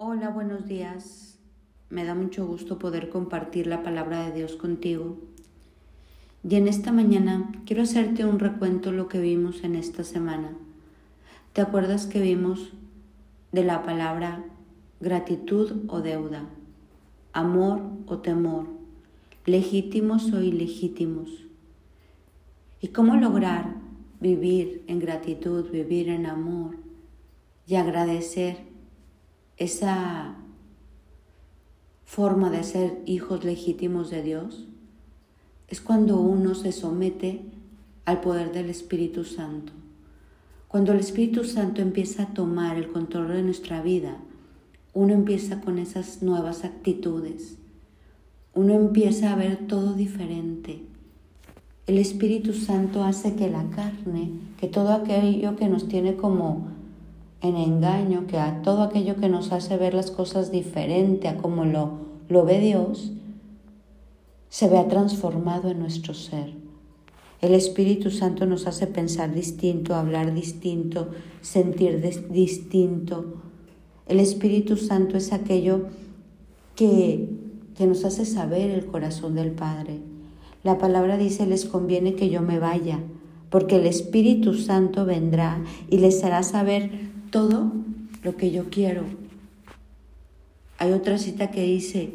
Hola, buenos días. Me da mucho gusto poder compartir la palabra de Dios contigo. Y en esta mañana quiero hacerte un recuento de lo que vimos en esta semana. ¿Te acuerdas que vimos de la palabra gratitud o deuda, amor o temor, legítimos o ilegítimos? ¿Y cómo lograr vivir en gratitud, vivir en amor y agradecer esa forma de ser hijos legítimos de Dios es cuando uno se somete al poder del Espíritu Santo. Cuando el Espíritu Santo empieza a tomar el control de nuestra vida, uno empieza con esas nuevas actitudes. Uno empieza a ver todo diferente. El Espíritu Santo hace que la carne, que todo aquello que nos tiene como en engaño, que a todo aquello que nos hace ver las cosas diferente a como lo, lo ve Dios, se vea transformado en nuestro ser. El Espíritu Santo nos hace pensar distinto, hablar distinto, sentir distinto. El Espíritu Santo es aquello que, que nos hace saber el corazón del Padre. La palabra dice, les conviene que yo me vaya, porque el Espíritu Santo vendrá y les hará saber todo lo que yo quiero. Hay otra cita que dice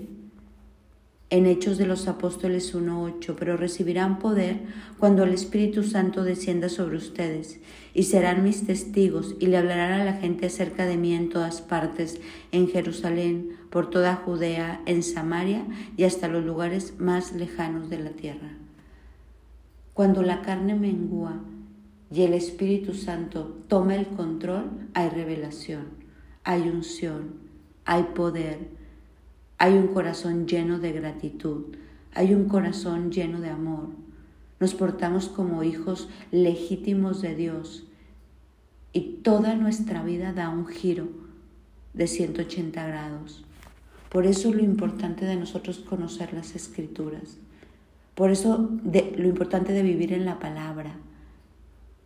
en Hechos de los Apóstoles 1.8, pero recibirán poder cuando el Espíritu Santo descienda sobre ustedes y serán mis testigos y le hablarán a la gente acerca de mí en todas partes, en Jerusalén, por toda Judea, en Samaria y hasta los lugares más lejanos de la tierra. Cuando la carne mengua, y el Espíritu Santo toma el control, hay revelación, hay unción, hay poder, hay un corazón lleno de gratitud, hay un corazón lleno de amor. Nos portamos como hijos legítimos de Dios y toda nuestra vida da un giro de 180 grados. Por eso lo importante de nosotros conocer las escrituras. Por eso lo importante de vivir en la palabra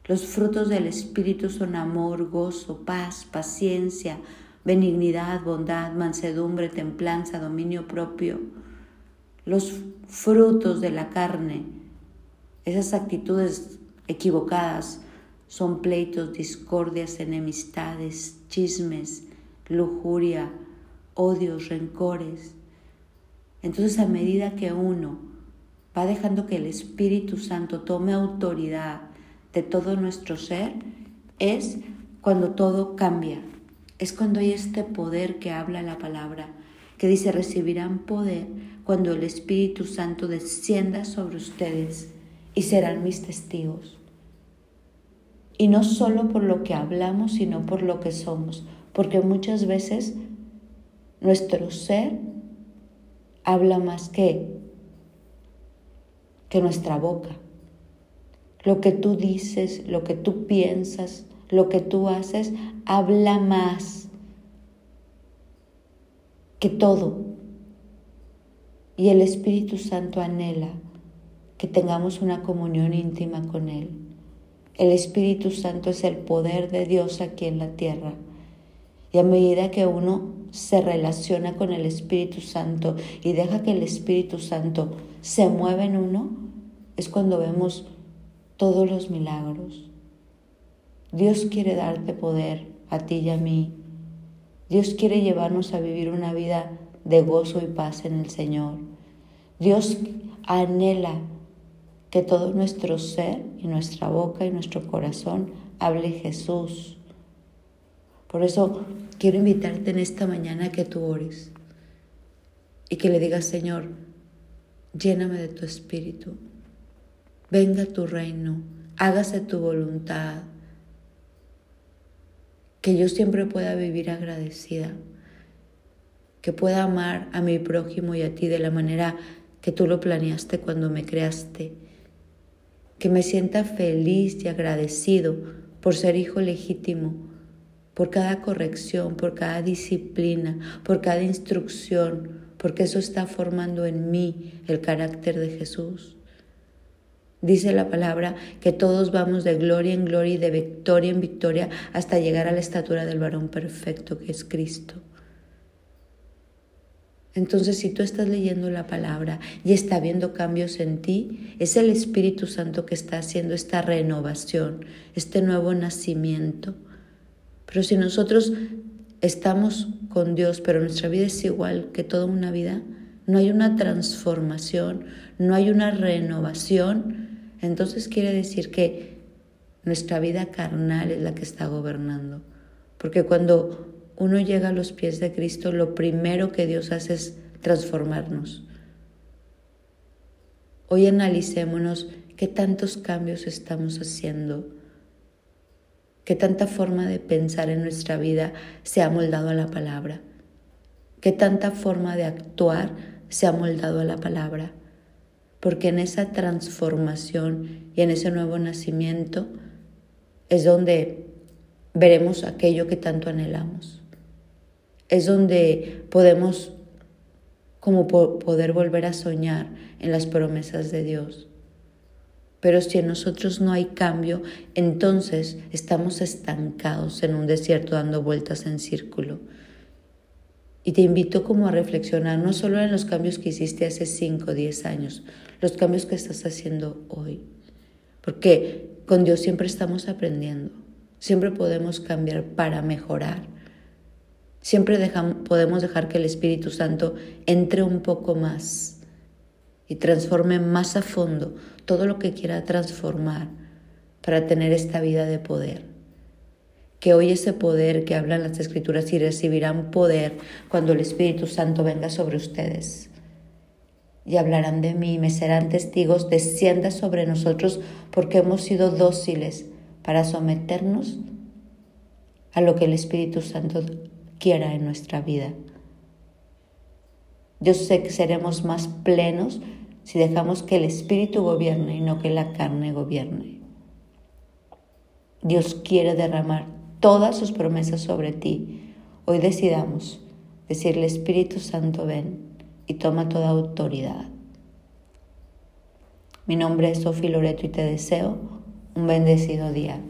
los frutos del Espíritu son amor, gozo, paz, paciencia, benignidad, bondad, mansedumbre, templanza, dominio propio. Los frutos de la carne, esas actitudes equivocadas, son pleitos, discordias, enemistades, chismes, lujuria, odios, rencores. Entonces a medida que uno va dejando que el Espíritu Santo tome autoridad de todo nuestro ser es cuando todo cambia. Es cuando hay este poder que habla la palabra, que dice recibirán poder cuando el Espíritu Santo descienda sobre ustedes y serán mis testigos. Y no solo por lo que hablamos, sino por lo que somos, porque muchas veces nuestro ser habla más que, que nuestra boca. Lo que tú dices, lo que tú piensas, lo que tú haces, habla más que todo. Y el Espíritu Santo anhela que tengamos una comunión íntima con Él. El Espíritu Santo es el poder de Dios aquí en la tierra. Y a medida que uno se relaciona con el Espíritu Santo y deja que el Espíritu Santo se mueva en uno, es cuando vemos todos los milagros. Dios quiere darte poder a ti y a mí. Dios quiere llevarnos a vivir una vida de gozo y paz en el Señor. Dios anhela que todo nuestro ser y nuestra boca y nuestro corazón hable Jesús. Por eso quiero invitarte en esta mañana a que tú ores y que le digas, Señor, lléname de tu espíritu venga tu reino, hágase tu voluntad, que yo siempre pueda vivir agradecida, que pueda amar a mi prójimo y a ti de la manera que tú lo planeaste cuando me creaste, que me sienta feliz y agradecido por ser hijo legítimo, por cada corrección, por cada disciplina, por cada instrucción, porque eso está formando en mí el carácter de Jesús. Dice la palabra que todos vamos de gloria en gloria y de victoria en victoria hasta llegar a la estatura del varón perfecto que es Cristo. Entonces, si tú estás leyendo la palabra y está viendo cambios en ti, es el Espíritu Santo que está haciendo esta renovación, este nuevo nacimiento. Pero si nosotros estamos con Dios, pero nuestra vida es igual que toda una vida, no hay una transformación, no hay una renovación, entonces quiere decir que nuestra vida carnal es la que está gobernando. Porque cuando uno llega a los pies de Cristo, lo primero que Dios hace es transformarnos. Hoy analicémonos qué tantos cambios estamos haciendo, qué tanta forma de pensar en nuestra vida se ha moldado a la palabra, qué tanta forma de actuar se ha moldado a la palabra, porque en esa transformación y en ese nuevo nacimiento es donde veremos aquello que tanto anhelamos es donde podemos como poder volver a soñar en las promesas de Dios. Pero si en nosotros no hay cambio, entonces estamos estancados en un desierto dando vueltas en círculo. Y te invito como a reflexionar no solo en los cambios que hiciste hace 5 o 10 años, los cambios que estás haciendo hoy. Porque con Dios siempre estamos aprendiendo, siempre podemos cambiar para mejorar Siempre podemos dejar que el Espíritu Santo entre un poco más y transforme más a fondo todo lo que quiera transformar para tener esta vida de poder. Que hoy ese poder que hablan las Escrituras y recibirán poder cuando el Espíritu Santo venga sobre ustedes. Y hablarán de mí, me serán testigos, descienda sobre nosotros porque hemos sido dóciles para someternos a lo que el Espíritu Santo quiera en nuestra vida. Yo sé que seremos más plenos si dejamos que el Espíritu gobierne y no que la carne gobierne. Dios quiere derramar todas sus promesas sobre ti. Hoy decidamos decirle Espíritu Santo ven y toma toda autoridad. Mi nombre es Sofía Loreto y te deseo un bendecido día.